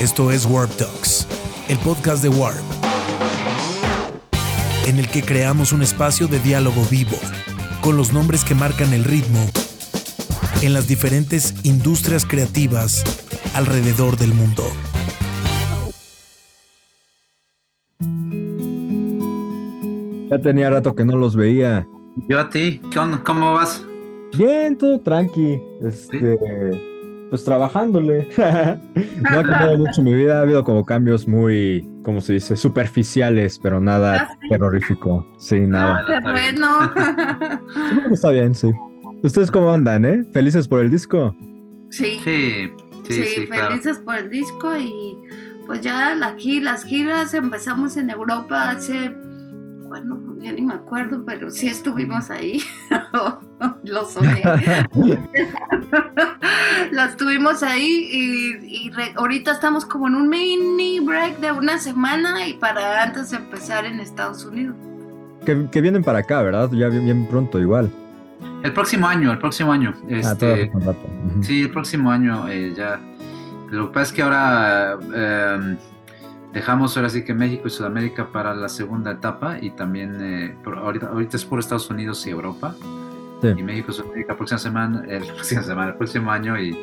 Esto es Warp Talks, el podcast de Warp, en el que creamos un espacio de diálogo vivo con los nombres que marcan el ritmo en las diferentes industrias creativas alrededor del mundo. Ya tenía rato que no los veía. Yo a ti, ¿qué onda? ¿Cómo vas? Bien, todo tranqui. Este, pues trabajándole. no ha cambiado mucho mi vida, ha habido como cambios muy, ¿cómo se dice? Superficiales, pero nada Ah, sí. terrorífico. Sí, nada. Ah, bueno. Está bien, sí. ¿Ustedes cómo andan, eh? ¿Felices por el disco? Sí, Sí, sí, sí, sí, claro. felices por el disco y pues ya gi- las giras empezamos en Europa hace, bueno, ya ni me acuerdo, pero sí estuvimos ahí. Lo soñé. Las tuvimos ahí y, y re- ahorita estamos como en un mini break de una semana y para antes de empezar en Estados Unidos. que, que vienen para acá, ¿verdad? Ya bien, bien pronto, igual. El próximo año, el próximo año. Ah, Este, sí, el próximo año eh, ya. Lo que pasa es que ahora eh, dejamos ahora sí que México y Sudamérica para la segunda etapa y también eh, por- ahorita, ahorita es por Estados Unidos y Europa. Sí. Y México y Sudamérica próxima semana, el próxima semana, el próximo año y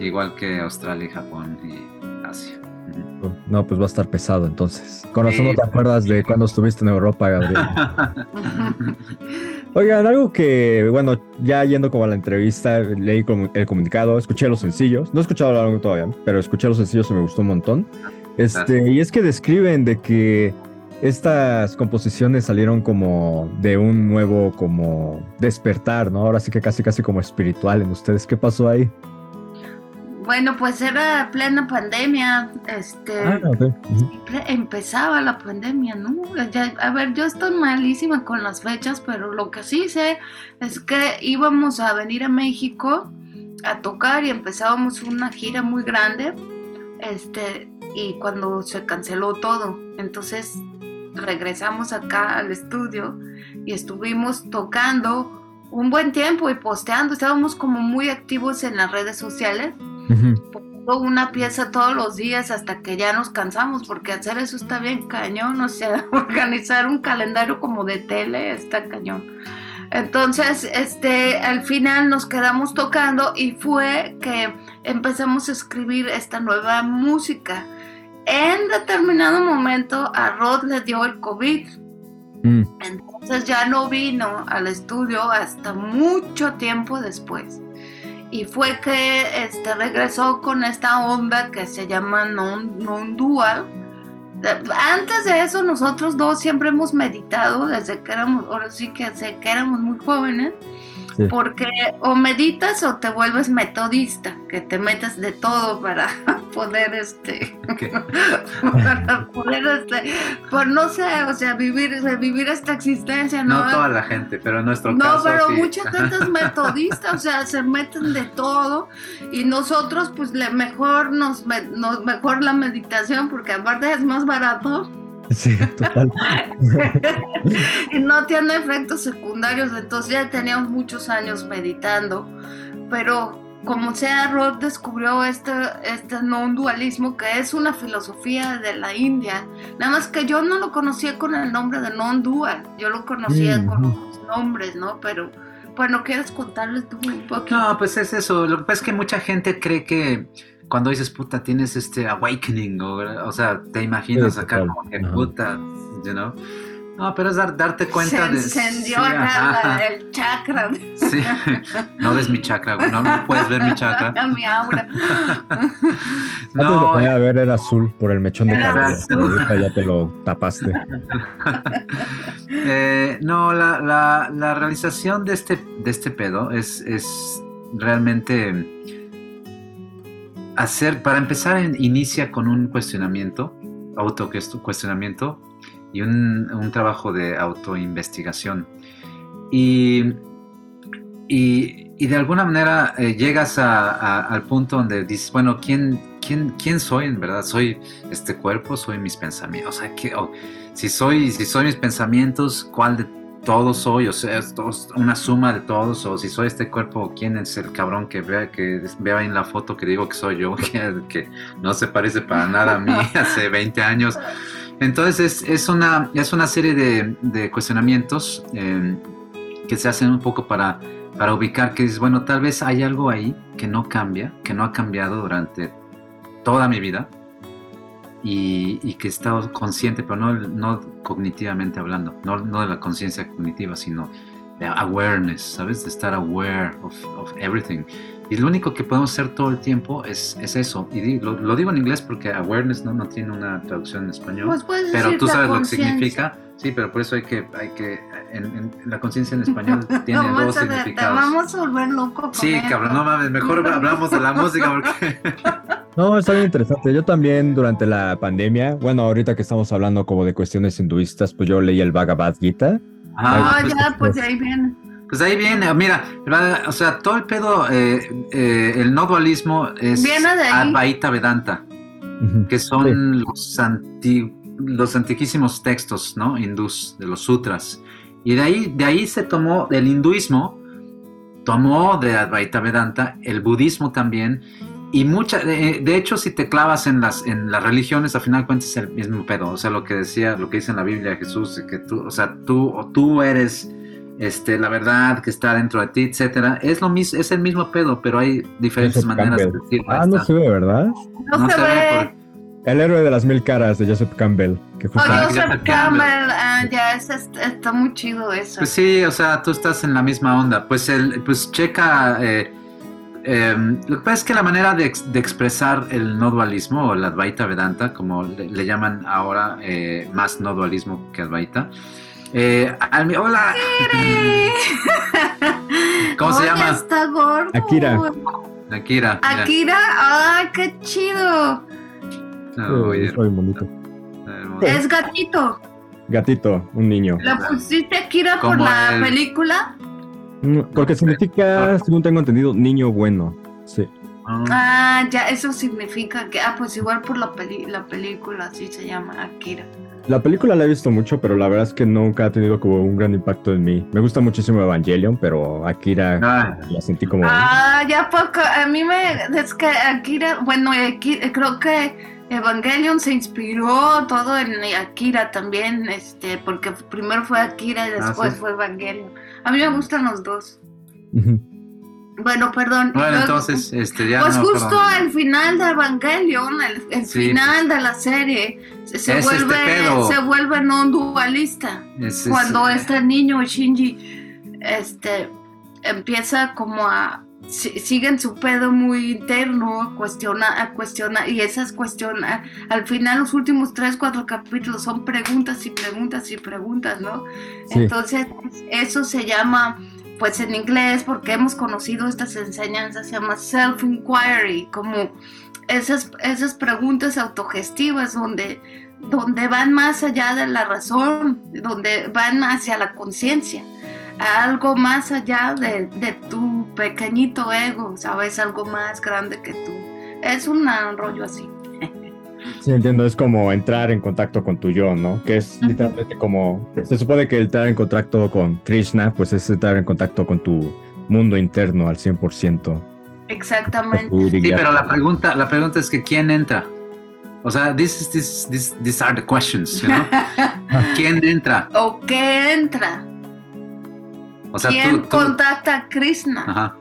igual que Australia y Japón y Asia. No, pues va a estar pesado entonces. Con razón no te acuerdas de cuando estuviste en Europa, Gabriel. Oigan, algo que, bueno, ya yendo como a la entrevista, leí el comunicado, escuché los sencillos, no he escuchado el álbum todavía, pero escuché los sencillos y me gustó un montón. Este, y es que describen de que estas composiciones salieron como de un nuevo como despertar, ¿no? Ahora sí que casi casi como espiritual en ustedes. ¿Qué pasó ahí? Bueno, pues era plena pandemia, este... Ah, ok. Ujú. Siempre empezaba la pandemia, ¿no? Ya- a ver, yo estoy malísima con las fechas, pero lo que sí sé es que íbamos a venir a México a tocar y empezábamos una gira muy grande, este, y cuando se canceló todo, entonces regresamos acá al estudio y estuvimos tocando un buen tiempo y posteando, estábamos como muy activos en las redes sociales poniendo una pieza todos los días hasta que ya nos cansamos, porque hacer eso está bien cañón, o sea, organizar un calendario como de tele está cañón. Entonces, este, al final nos quedamos tocando y fue que empezamos a escribir esta nueva música. En determinado momento a Rod le dio el COVID, Mm. entonces ya no vino al estudio hasta mucho tiempo después. Y fue que este, regresó con esta onda que se llama non, non-dual. Antes de eso nosotros dos siempre hemos meditado desde que éramos, ahora sí que desde que éramos muy jóvenes, Sí. porque o meditas o te vuelves metodista, que te metes de todo para poder este para poder este, pues no sé, o sea, vivir, vivir esta existencia, ¿no? No toda la gente, pero en nuestro No, caso pero sí. mucha gente es metodista, o sea, se meten de todo y nosotros pues le mejor nos, nos mejor la meditación porque aparte es más barato Sí, total. y no tiene efectos secundarios, entonces ya teníamos muchos años meditando, pero como sea, Rod descubrió este, este non-dualismo que es una filosofía de la India, nada más que yo no lo conocía con el nombre de non-dual, yo lo conocía Mm, con otros nombres, ¿no? Pero bueno, ¿quieres contarles tú un poquito? No, pues es eso. Lo que pasa es que mucha gente cree que cuando dices puta tienes este awakening, o, o sea, te imaginas Sí, acá total. como que Ajá. puta, you know. No, pero es dar- darte cuenta se de. encendió sí, acá el chakra, sí. No ves mi chakra, güey, no, no puedes ver mi chakra. mi aura. Antes de No, poner a ver era azul por el mechón de cabello. Ahorita ya te lo tapaste. Eh, no, la, la- la realización de este, de este pedo es, es realmente hacer, para empezar, inicia con un cuestionamiento, autocuestionamiento y un, trabajo de autoinvestigación. Y, y, de alguna manera eh, llegas al punto donde dices, bueno, ¿quién, quién, ¿quién soy en verdad? ¿Soy este cuerpo? ¿Soy mis pensamientos? O sea, ¿qué- si, soy, si soy mis pensamientos, ¿cuál de todo soy, o sea, es una suma de todos, o si soy este cuerpo, ¿quién es el cabrón que vea, que vea en la foto que digo que soy yo, que, no se parece para nada a mí hace 20 años? Entonces es, una, es una serie de, cuestionamientos eh, que se hacen un poco para, para ubicar que es, bueno, tal vez hay algo ahí que no cambia, que no ha cambiado durante toda mi vida, y, que he estado consciente, pero no, no cognitivamente hablando, no, no de la conciencia cognitiva, sino de awareness, ¿sabes? De estar aware of, of, everything. Y lo único que podemos hacer todo el tiempo es, es eso. Y lo, digo en inglés porque awareness no, no tiene una traducción en español. Pues pero tú sabes lo que significa. Sí, pero por eso hay que, hay que en, la conciencia en español tiene dos significados. vamos a volver loco. sí, cabrón, no mames, mejor hablamos de la música porque... No, está bien interesante. Yo también durante la pandemia, bueno, ahorita que estamos hablando como de cuestiones hinduistas, pues yo leí el Bhagavad Gita. Ah, pues, ya, pues ahí viene. Pues ahí viene, mira, o sea, todo el pedo, eh, eh, el no dualismo es Advaita Vedanta, que son los, los antiquísimos textos, ¿no? Hindús, de los sutras. Y de ahí, de ahí se tomó, del hinduismo, tomó de Advaita Vedanta, el budismo también, y mucha, de, hecho, si te clavas en las, en las religiones, al final cuentas el mismo pedo. O sea, lo que decía, lo que dice en la Biblia Jesús, que tú, o sea, tú, o tú eres este, la verdad que está dentro de ti, etcétera. Es lo mismo, es el mismo pedo, pero hay diferentes maneras de decirlo. Ah, no se ve, ¿verdad? No, se, ve. El héroe de las mil caras de Joseph Campbell. Que oh, Joseph Campbell, ah, ya es, está muy chido eso. Pues sí, o sea, tú estás en la misma onda. Pues el, pues checa. Eh, Em, lo que pasa es que la manera de, expresar el no dualismo o el Advaita Vedanta, como le, llaman ahora eh, más no dualismo que Advaita. Eh, hola. ¿Cómo se llama? Está gordo. Akira. Akira. Akira, ¡ay, qué chido! bonito. Es gatito. Gatito, un niño. ¿La pusiste Akira por la película? Porque significa, según tengo entendido, niño bueno. Sí. Ah. ah, ya, eso significa que, ah, pues igual por la, peli la película, así se llama, Akira. La película la he visto mucho, pero la verdad es que nunca ha tenido como un gran impacto en mí. Me gusta muchísimo Evangelion, pero Akira ah. la sentí como... Ah, ya poco, a mí me... Es que Akira, bueno, creo que Evangelion se inspiró todo en Akira también, este, porque primero fue Akira y ah, después fue Evangelion. A mí me gustan los dos. Bueno, perdón. Bueno, entonces, este, ya Pues justo al final de Evangelion, el, final de la serie, se, este vuelve, se vuelve no dualista. cuando este niño Shinji, este, empieza como a siguen su pedo muy interno, a cuestionar, a cuestionar, y esas cuestiones, al final los últimos tres, cuatro capítulos son preguntas y preguntas y preguntas, ¿no? Entonces, eso se llama, pues en inglés, porque hemos conocido estas enseñanzas, se llama self-inquiry, como esas, esas preguntas autogestivas donde, donde van más allá de la razón, donde van hacia la conciencia algo más allá de, tu pequeñito ego, ¿sabes? Algo más grande que tú. Es un rollo así. Sí, entiendo, es como entrar en contacto con tu yo, ¿no? Que es literalmente como, se supone que entrar en contacto con Krishna, pues es entrar en contacto con tu mundo interno al 100%. Exactamente. Sí, pero la pregunta, la pregunta es que ¿quién entra? O sea, this this, this, these are the questions, ¿no? ¿Quién entra? ¿O qué entra? ¿Quién contacta a Krishna? Ajá.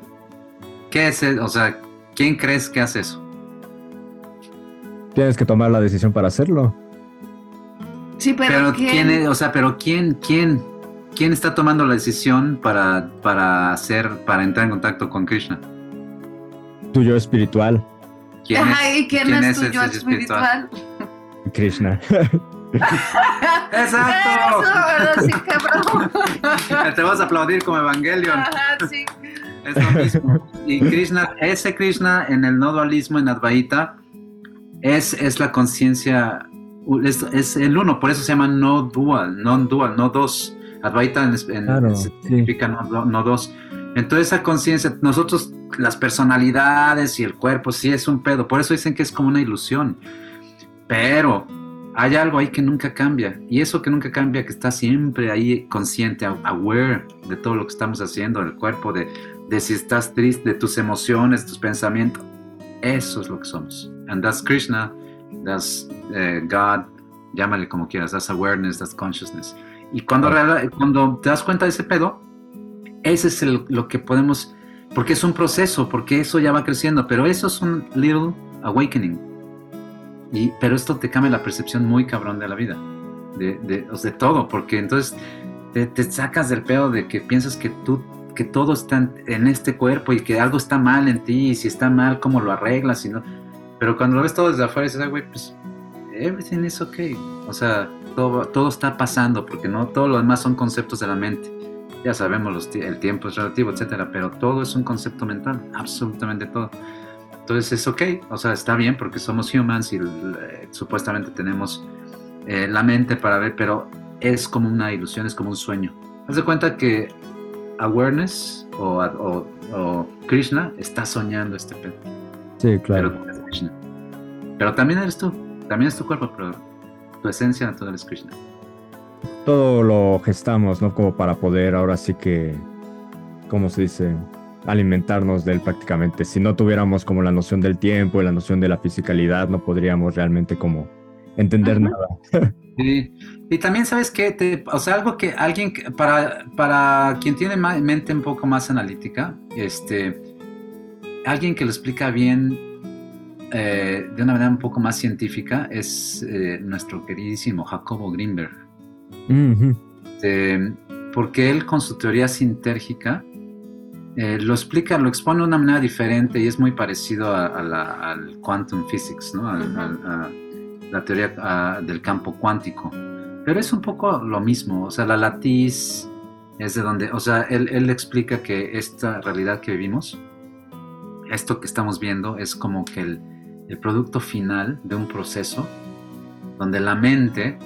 ¿Qué es O sea, ¿quién crees que hace eso? Tienes que tomar la decisión para hacerlo. Sí, pero, ¿quién? o sea, pero quién, quién, quién está tomando la decisión para, para hacer, para entrar en contacto con Krishna? Tu yo espiritual. ¿Quién es, ¿y quién, es, tu yo espiritual? Krishna. Exacto. Te vas a aplaudir como Evangelion. Es lo mismo. Y Krishna, ese Krishna en el no dualismo, en Advaita, es, es la conciencia, es, el uno, por eso se llama no dual, non dual, no dos. Advaita significa no, no, dos. Entonces esa conciencia, nosotros, las personalidades y el cuerpo, sí es un pedo. Por eso dicen que es como una ilusión. Pero hay algo ahí que nunca cambia. Y eso que nunca cambia, que está siempre ahí consciente, aware de todo lo que estamos haciendo, el cuerpo, de, de si estás triste, de tus emociones, tus pensamientos. Eso es lo que somos. And that's Krishna, that's eh, God, llámale como quieras, that's awareness, that's consciousness. Y cuando, cuando te das cuenta de ese pedo, ese es lo que podemos, porque es un proceso, porque eso ya va creciendo, pero eso es un little awakening pero esto te cambia la percepción muy cabrón de la vida, de, de, de todo, porque entonces te, sacas del pedo de que piensas que tú que todo está en, este cuerpo y que algo está mal en ti y si está mal, ¿cómo lo arreglas? Y no, pero cuando lo ves todo desde afuera dices, güey, pues everything is okay. O sea, todo, todo está pasando porque no todo lo demás son conceptos de la mente. Ya sabemos, los, el tiempo es relativo, etcétera, pero todo es un concepto mental, absolutamente todo. Entonces es ok, o sea, está bien porque somos humans y eh, supuestamente tenemos eh, la mente para ver, pero es como una ilusión, es como un sueño. Haz de cuenta que awareness o, Krishna está soñando este pedo. Sí, claro. Pero, también eres tú, también es tu cuerpo, pero tu esencia natural es Krishna. Todo lo gestamos, ¿no? Como para poder ahora sí que, ¿cómo se dice? Alimentarnos de él prácticamente. Si no tuviéramos como la noción del tiempo y la noción de la fisicalidad, no podríamos realmente como entender nada. Sí. Y también sabes que, o sea, algo que alguien, para, para quien tiene mente un poco más analítica, este, alguien que lo explica bien eh, de una manera un poco más científica es eh, nuestro queridísimo Jacobo Greenberg. Este, porque él con su teoría sintérgica eh, lo explica, lo expone de una manera diferente y es muy parecido a, la, al quantum physics, ¿no? a, la teoría del campo cuántico. Pero es un poco lo mismo, o sea, la latiz es de donde, o sea, él, él explica que esta realidad que vivimos, esto que estamos viendo, es como que el, el producto final de un proceso donde la mente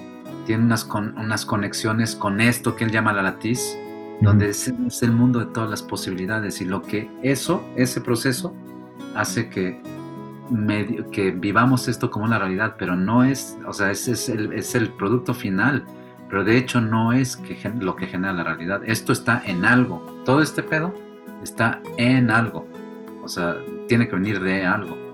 tiene unas, con, unas conexiones con esto que él llama la latiz, donde es, el mundo de todas las posibilidades y lo que eso, ese proceso, hace que, que vivamos esto como una realidad, pero no es, o sea, es, es, el, es el, producto final, pero de hecho no es que, lo que genera la realidad. Esto está en algo, todo este pedo está en algo, o sea, tiene que venir de algo.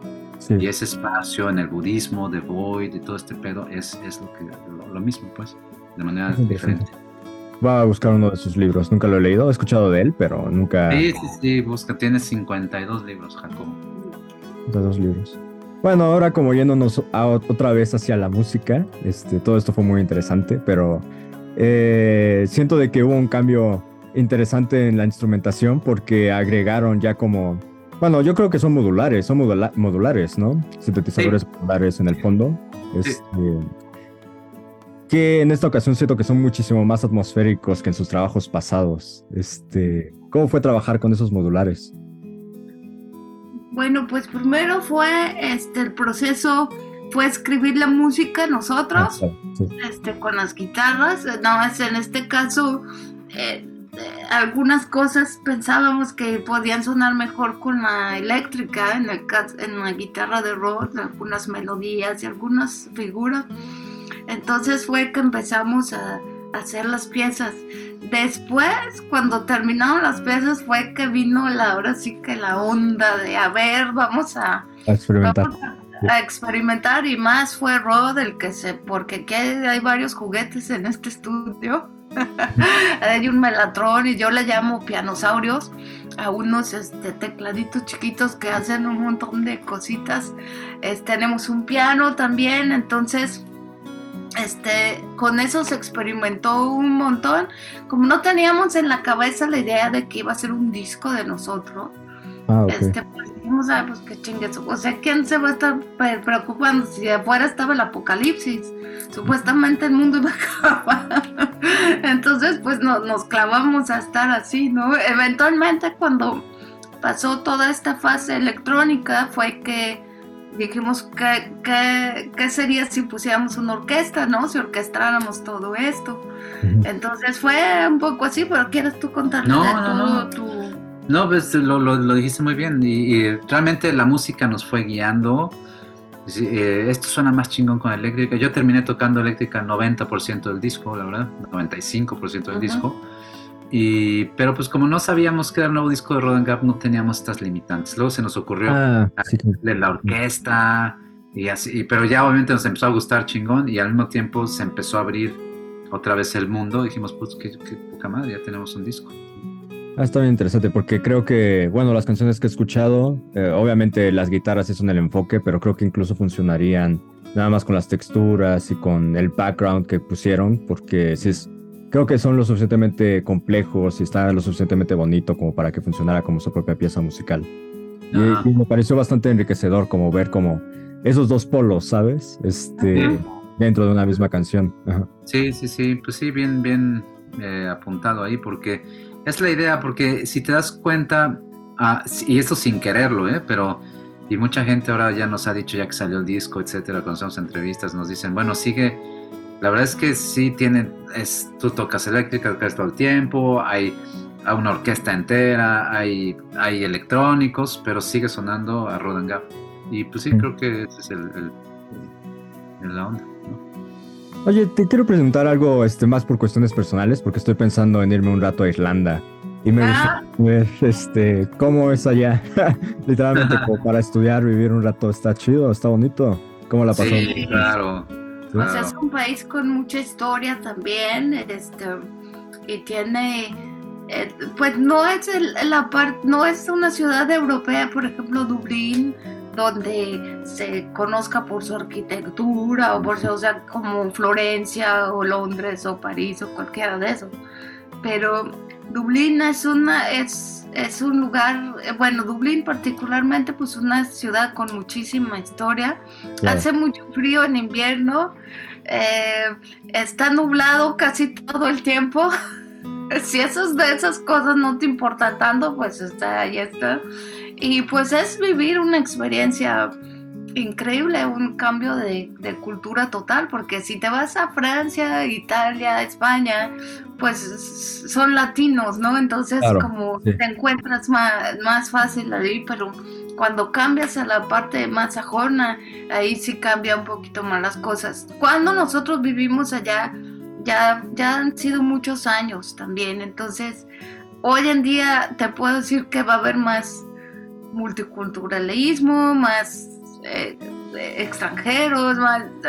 Y ese espacio en el budismo, de Void, y todo este pedo, es, es lo, que, lo, mismo, pues, de manera diferente. Va a buscar uno de sus libros. Nunca lo he leído, he escuchado de él, pero nunca. Sí, sí, sí, busca. Tiene 52 libros, Jacobo. 52 libros. Bueno, ahora como yéndonos otra vez hacia la música, este, todo esto fue muy interesante, pero eh, siento de que hubo un cambio interesante en la instrumentación porque agregaron ya como, bueno, yo creo que son modulares, son modulares, ¿no? Sintetizadores modulares en el fondo. Este, que en esta ocasión siento que son muchísimo más atmosféricos que en sus trabajos pasados. Este, ¿Cómo fue trabajar con esos modulares? Bueno, pues primero fue este, el proceso, fue escribir la música nosotros, este, con las guitarras. No, en este caso, eh, eh, algunas cosas pensábamos que podían sonar mejor con la eléctrica, en, el, en la guitarra de rock, algunas melodías y algunas figuras. Entonces fue que empezamos a, hacer las piezas. Después, cuando terminaron las piezas, fue que vino la, ahora sí que la onda de, a ver, vamos a, experimentar. a, experimentar y más fue Rod el que se, porque aquí hay, varios juguetes en este estudio. hay un melatrón y yo le llamo pianosaurios a unos este, tecladitos chiquitos que hacen un montón de cositas. tenemos un piano también, entonces este, con eso se experimentó un montón. Como no teníamos en la cabeza la idea de que iba a ser un disco de nosotros, ah, este, pues dijimos, ah, pues qué chingues. O sea, ¿quién se va a estar preocupando si afuera estaba el apocalipsis? Supuestamente el mundo iba a acabar. Entonces, pues nos clavamos a estar así, ¿no? Eventualmente, cuando pasó toda esta fase electrónica, fue que dijimos, ¿qué, qué, sería si pusiéramos una orquesta, no? Si orquestáramos todo esto. Entonces fue un poco así, pero ¿quieres tú contar no, no, no. No, pues lo, lo, dijiste muy bien y, realmente la música nos fue guiando eh, esto suena más chingón con eléctrica. Yo terminé tocando eléctrica 90% del disco, la verdad, 95% del disco. Y, pero pues como no sabíamos que era el nuevo disco de Rodan Gap, no teníamos estas limitantes. Luego se nos ocurrió Ah, sí. de la orquesta y así, pero ya obviamente nos empezó a gustar chingón y al mismo tiempo se empezó a abrir otra vez el mundo. Dijimos, pues qué, qué poca madre, ya tenemos un disco. Ah, está bien interesante porque creo que, bueno, las canciones que he escuchado, eh, obviamente las guitarras sí son el enfoque, pero creo que incluso funcionarían nada más con las texturas y con el background que pusieron, porque sí es, creo que son lo suficientemente complejos y está lo suficientemente bonito como para que funcionara como su propia pieza musical. Y, y me pareció bastante enriquecedor como ver como esos dos polos, ¿sabes? Este, dentro de una misma canción. Ajá. Sí, sí, sí, pues sí, bien, bien eh, apuntado ahí, porque es la idea, porque si te das cuenta, ah, y esto sin quererlo, ¿eh? pero, y mucha gente ahora ya nos ha dicho, ya que salió el disco, etcétera, cuando hacemos entrevistas, nos dicen, bueno, sigue, la verdad es que sí tienen, es, tú tocas eléctrica tocas todo el tiempo, hay, hay una orquesta entera, hay, hay electrónicos, pero sigue sonando a Rodan Gap. Y pues sí, Mm. creo que ese es el, el- el- la onda. ¿no? Oye, te quiero preguntar algo este, más por cuestiones personales, porque estoy pensando en irme un rato a Irlanda. Y me Ah. gustaría ver este, cómo es allá. Literalmente, como para estudiar, vivir un rato. ¿Está chido? ¿Está bonito? ¿Cómo la pasó? Sí, claro. O sea, es un país con mucha historia también, este, y tiene, eh, pues no es el- la parte, no es una ciudad europea, por ejemplo, Dublín, donde se conozca por su arquitectura o por su, sea, como Florencia o Londres o París o cualquiera de esos. Pero Dublín es una, es, es un lugar, eh, bueno, Dublín particularmente, pues una ciudad con muchísima historia. Claro. Hace mucho frío en invierno, eh, está nublado casi todo el tiempo. si esas de esas cosas no te importan tanto, pues está, ahí está. Y pues es vivir una experiencia increíble, un cambio de, de cultura total, porque si te vas a Francia, Italia, España, pues son latinos, ¿no? Entonces Claro, como sí. te encuentras más, más fácil ahí, pero cuando cambias a la parte más sajona, ahí sí cambia un poquito más las cosas. Cuando nosotros vivimos allá, ya, ya han sido muchos años también, entonces hoy en día te puedo decir que va a haber más multiculturalismo, más eh, extranjeros,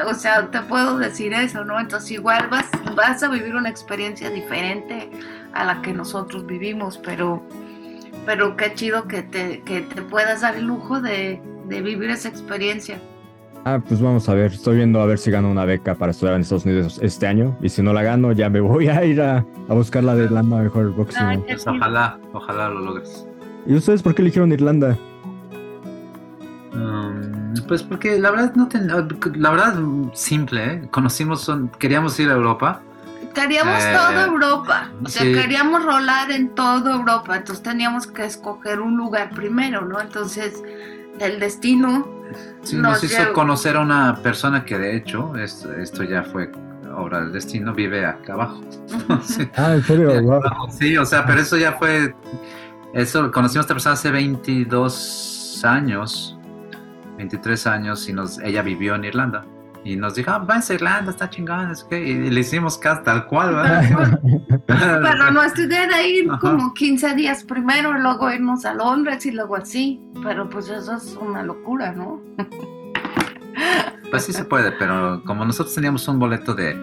o sea, te puedo decir eso, ¿no? Entonces igual vas, vas a vivir una experiencia diferente a la que nosotros vivimos, pero, pero qué chido que te, que te puedas dar el lujo de, de vivir esa experiencia. Ah, pues vamos a ver. Estoy viendo a ver si gano una beca para estudiar en Estados Unidos este año. Y si no la gano, ya me voy a ir a, a buscar la de Irlanda mejor próximo. Ay, Pues ojalá, ojalá lo logres. ¿Y ustedes por qué eligieron Irlanda? Um, pues porque la verdad no ten- la verdad simple, ¿eh? conocimos, son- queríamos ir a Europa. Queríamos Eh, toda Europa, o sea, sí. queríamos rolar en toda Europa, entonces teníamos que escoger un lugar primero, ¿no? Entonces, el destino Sí, Nos nos hizo llevó. conocer a una persona que de hecho, es- esto ya fue obra del destino, vive acá abajo. Ah, en serio, wow. Sí, o sea, pero eso ya fue. Eso, conocimos a esta persona hace 22 años, 23 años, y nos, ella vivió en Irlanda. Y nos dijo, ah, váyanse a Irlanda, está chingón, es que, y le hicimos caso tal cual, ¿verdad? Pero nuestra idea era ir Ajá. como 15 días primero, luego irnos a Londres y luego así. Pero pues eso es una locura, ¿no? Pues sí se puede, pero como nosotros teníamos un boleto de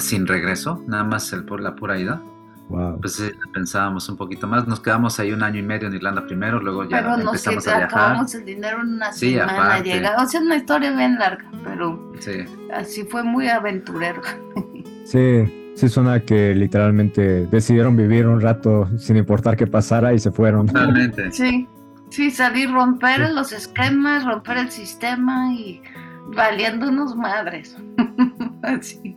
sin regreso, nada más el por la pura ida, Wow. pues sí, pensábamos un poquito más. Nos quedamos ahí un año y medio en Irlanda primero, luego ya pero nos empezamos a viajar. acabamos el dinero en una Sí, semana. O sea, es una historia bien larga, pero Sí. así fue muy aventurero. Sí, sí suena que literalmente decidieron vivir un rato sin importar qué pasara y se fueron. Totalmente. Sí, sí, salir, romper los esquemas, romper el sistema y valiéndonos madres. Así.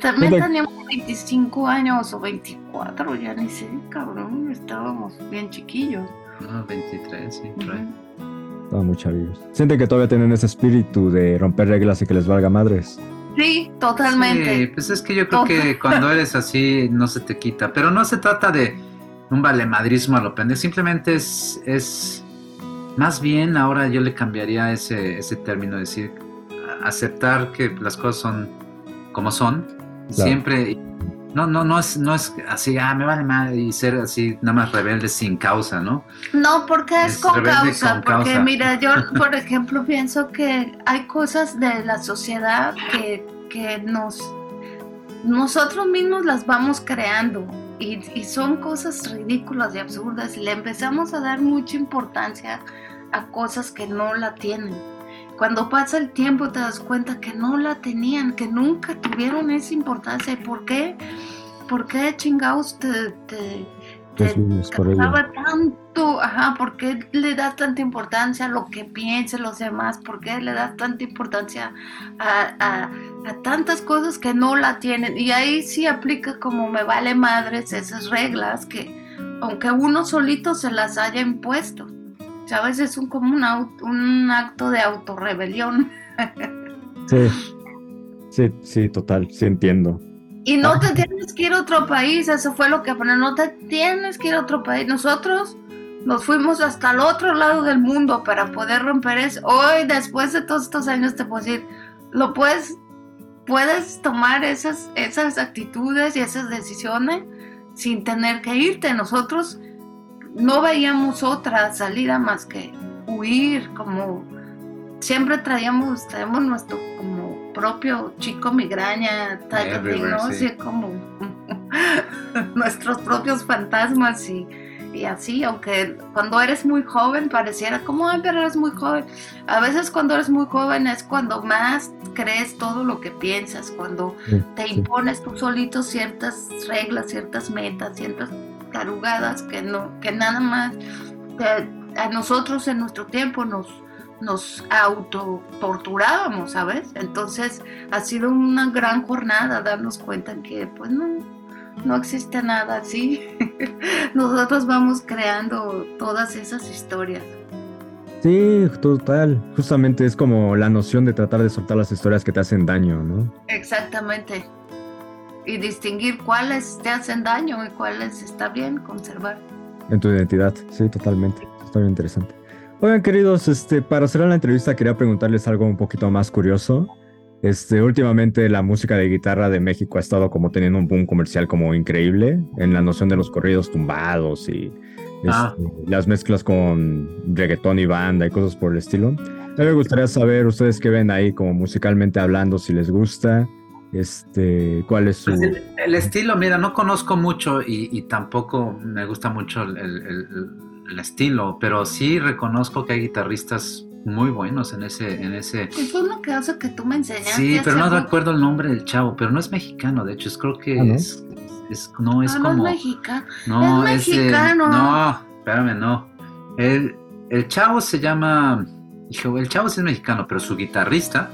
También teníamos 25 años o 24, ya ni sé, cabrón, estábamos bien chiquillos. No, 23, sí, por ahí. Estaban muy chavillos. Sienten que todavía tienen ese espíritu de romper reglas y que les valga madres. Sí, totalmente. Sí, pues es que yo creo que cuando eres así no se te quita. Pero no se trata de un valemadrismo a lo pendejo. Simplemente es, es, más bien ahora yo le cambiaría ese, ese término, decir, aceptar que las cosas son como son, siempre, no, no, no es, no es así, ah, me vale mal y ser así, nada más rebelde sin causa, ¿no? No, porque es, con causa, porque mira, yo por ejemplo pienso que hay cosas de la sociedad que, que nos, nosotros mismos las vamos creando y, y, son cosas ridículas y absurdas y le empezamos a dar mucha importancia a cosas que no la tienen. Cuando pasa el tiempo te das cuenta que no la tenían, que nunca tuvieron esa importancia. ¿Y por qué? ¿Por qué chingados te, te, te tanto? Ajá, ¿por qué le das tanta importancia a lo que piensen los demás? ¿Por qué le das tanta importancia a, a, a tantas cosas que no la tienen? Y ahí sí aplica como me vale madres esas reglas que aunque uno solito se las haya impuesto. ¿Sabes? Es un, como un, un acto de autorrebelión. Sí, sí, sí, total, sí entiendo. Y no te tienes que ir a otro país, eso fue lo que no te tienes que ir a otro país. Nosotros nos fuimos hasta el otro lado del mundo para poder romper eso. Hoy, después de todos estos años, te puedo decir, lo puedes, puedes tomar esas, esas actitudes y esas decisiones sin tener que irte. Nosotros no veíamos otra salida más que huir, como siempre traíamos, traemos nuestro como propio chico migraña, Así como nuestros propios fantasmas y, y, así, aunque cuando eres muy joven pareciera como, ay, pero eres muy joven. A veces cuando eres muy joven es cuando más crees todo lo que piensas, cuando te impones tú solito ciertas reglas, ciertas metas, ciertas tarugadas que, no, que nada más a nosotros en nuestro tiempo nos, nos torturábamos ¿sabes? Entonces ha sido una gran jornada darnos cuenta que pues no, no existe nada así. Nosotros vamos creando todas esas historias. Sí, total. Justamente es como la noción de tratar de soltar las historias que te hacen daño, ¿no? Exactamente y distinguir cuáles te hacen daño y cuáles está bien conservar. En tu identidad, sí, totalmente. Está bien interesante. Oigan, queridos, este, para cerrar la entrevista quería preguntarles algo un poquito más curioso. Este, últimamente la música de guitarra de México ha estado como teniendo un boom comercial como increíble en la noción de los corridos tumbados y ah. este, las mezclas con reggaetón y banda y cosas por el estilo. A mí me gustaría saber ustedes qué ven ahí como musicalmente hablando, si les gusta, este, ¿Cuál es su...? Pues el, estilo, mira, no conozco mucho y, tampoco me gusta mucho el, estilo, pero sí reconozco que hay guitarristas muy buenos en ese... En ese... Eso es lo que hace que tú me enseñaste. Sí, pero no recuerdo el nombre del chavo, pero no es mexicano, de hecho, es, creo que ah, es, No es como... No es mexicano. No, es, mexicano. no, espérame, no. El, el chavo se llama... Hijo, el chavo sí es mexicano, pero su guitarrista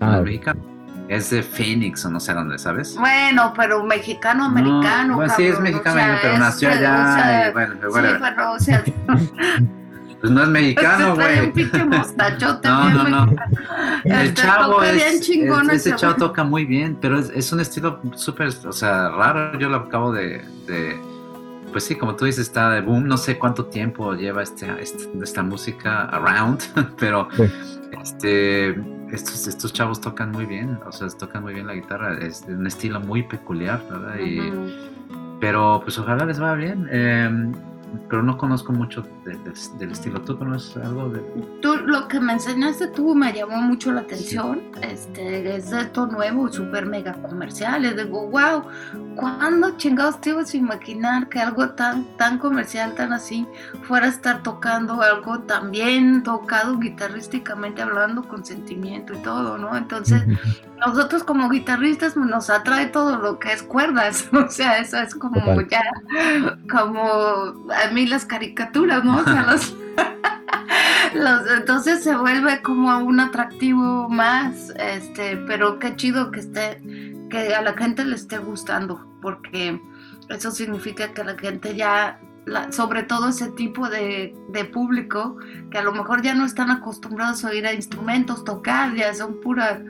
no es ah, mexicano. Es de Phoenix o no sé dónde, ¿sabes? Bueno, pero mexicano, americano. bueno, sí, es mexicano, pero nació allá. y, bueno, bueno, sí, pero, o sea. pues no es mexicano, güey. un pinche mostachote. no, no, no. El este, chavo es, chingón ese chavo toca muy bien, pero es, es un estilo súper, o sea, raro. Yo lo acabo de, de, pues sí, como tú dices, está de boom. No sé cuánto tiempo lleva este, este esta música around, pero este estos, estos chavos tocan muy bien, o sea, tocan muy bien la guitarra, es de un estilo muy peculiar, ¿verdad? Y, Pero pues ojalá les vaya bien. Eh, pero no conozco mucho del estilo. ¿Tú conoces algo de...? Tú, lo que me enseñaste tú me llamó mucho la atención. Este, es esto nuevo, súper mega comercial. Y digo, wow, ¿cuándo chingados te ibas a imaginar que algo tan, tan comercial, tan así, fuera a estar tocando algo tan bien tocado guitarrísticamente hablando, con sentimiento y todo, ¿no? Entonces, nosotros como guitarristas nos atrae todo lo que es cuerdas. O sea, eso es como ya, como a mí las caricaturas, ¿no? O sea, los, entonces se vuelve como un atractivo más, este, pero qué chido que esté, que a la gente le esté gustando, porque eso significa que la gente ya, sobre todo ese tipo de, público, que a lo mejor ya no están acostumbrados a oír a instrumentos, tocar, ya son pura,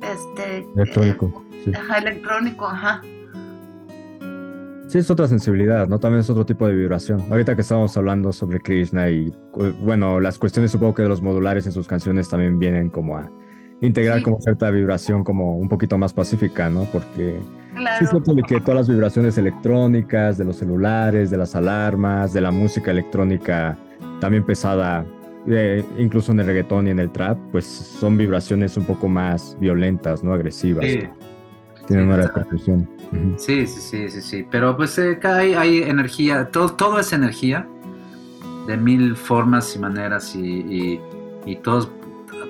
este, electrónico, eh, ajá, electrónico, ajá. Sí, es otra sensibilidad, ¿no? También es otro tipo de vibración. Ahorita que estábamos hablando sobre Krishna y, bueno, las cuestiones supongo que de los modulares en sus canciones también vienen como a integrar como cierta vibración como un poquito más pacífica, ¿no? Porque Claro. sí es cierto que todas las vibraciones electrónicas, de los celulares, de las alarmas, de la música electrónica también pesada, eh, incluso en el reggaetón y en el trap, pues son vibraciones un poco más violentas, ¿no? Agresivas. Sí, Tienen sí, una repercusión. Sí, sí, sí, sí, sí. Pero pues eh, hay, hay energía, todo, todo es energía, de mil formas y maneras y, y, y todos,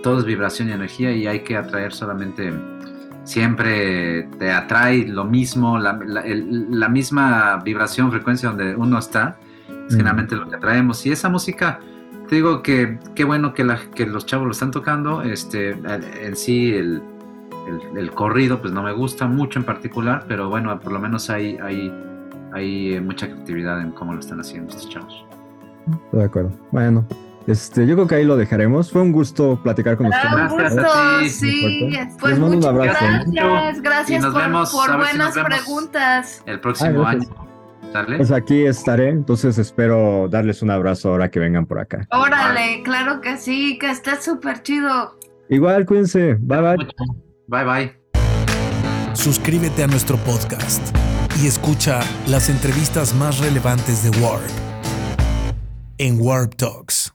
todo es vibración y energía y hay que atraer solamente, siempre te atrae lo mismo, la, la- el- la misma vibración, frecuencia donde uno está, es Mm. generalmente lo que atraemos. Y esa música, te digo que qué bueno que, la- que los chavos lo están tocando, este, en sí el, el- el corrido pues no me gusta mucho en particular, pero bueno, por lo menos hay, hay, hay eh, mucha creatividad en cómo lo están haciendo estos chavos. De acuerdo. Bueno, este, yo creo que ahí lo dejaremos. Fue un gusto platicar con un ustedes. Gracias gusto, a ti. sí. Pues Les mando un muchas abrazo. gracias, gracias por, vemos, por a ver si buenas nos vemos. preguntas. El próximo Ah, año. Pues aquí estaré, entonces espero darles un abrazo ahora que vengan por acá. Órale, claro que sí, que esté súper chido. Igual, cuídense. Bye bye. Bye bye. Suscríbete a nuestro podcast y escucha las entrevistas más relevantes de Warp en Warp Talks.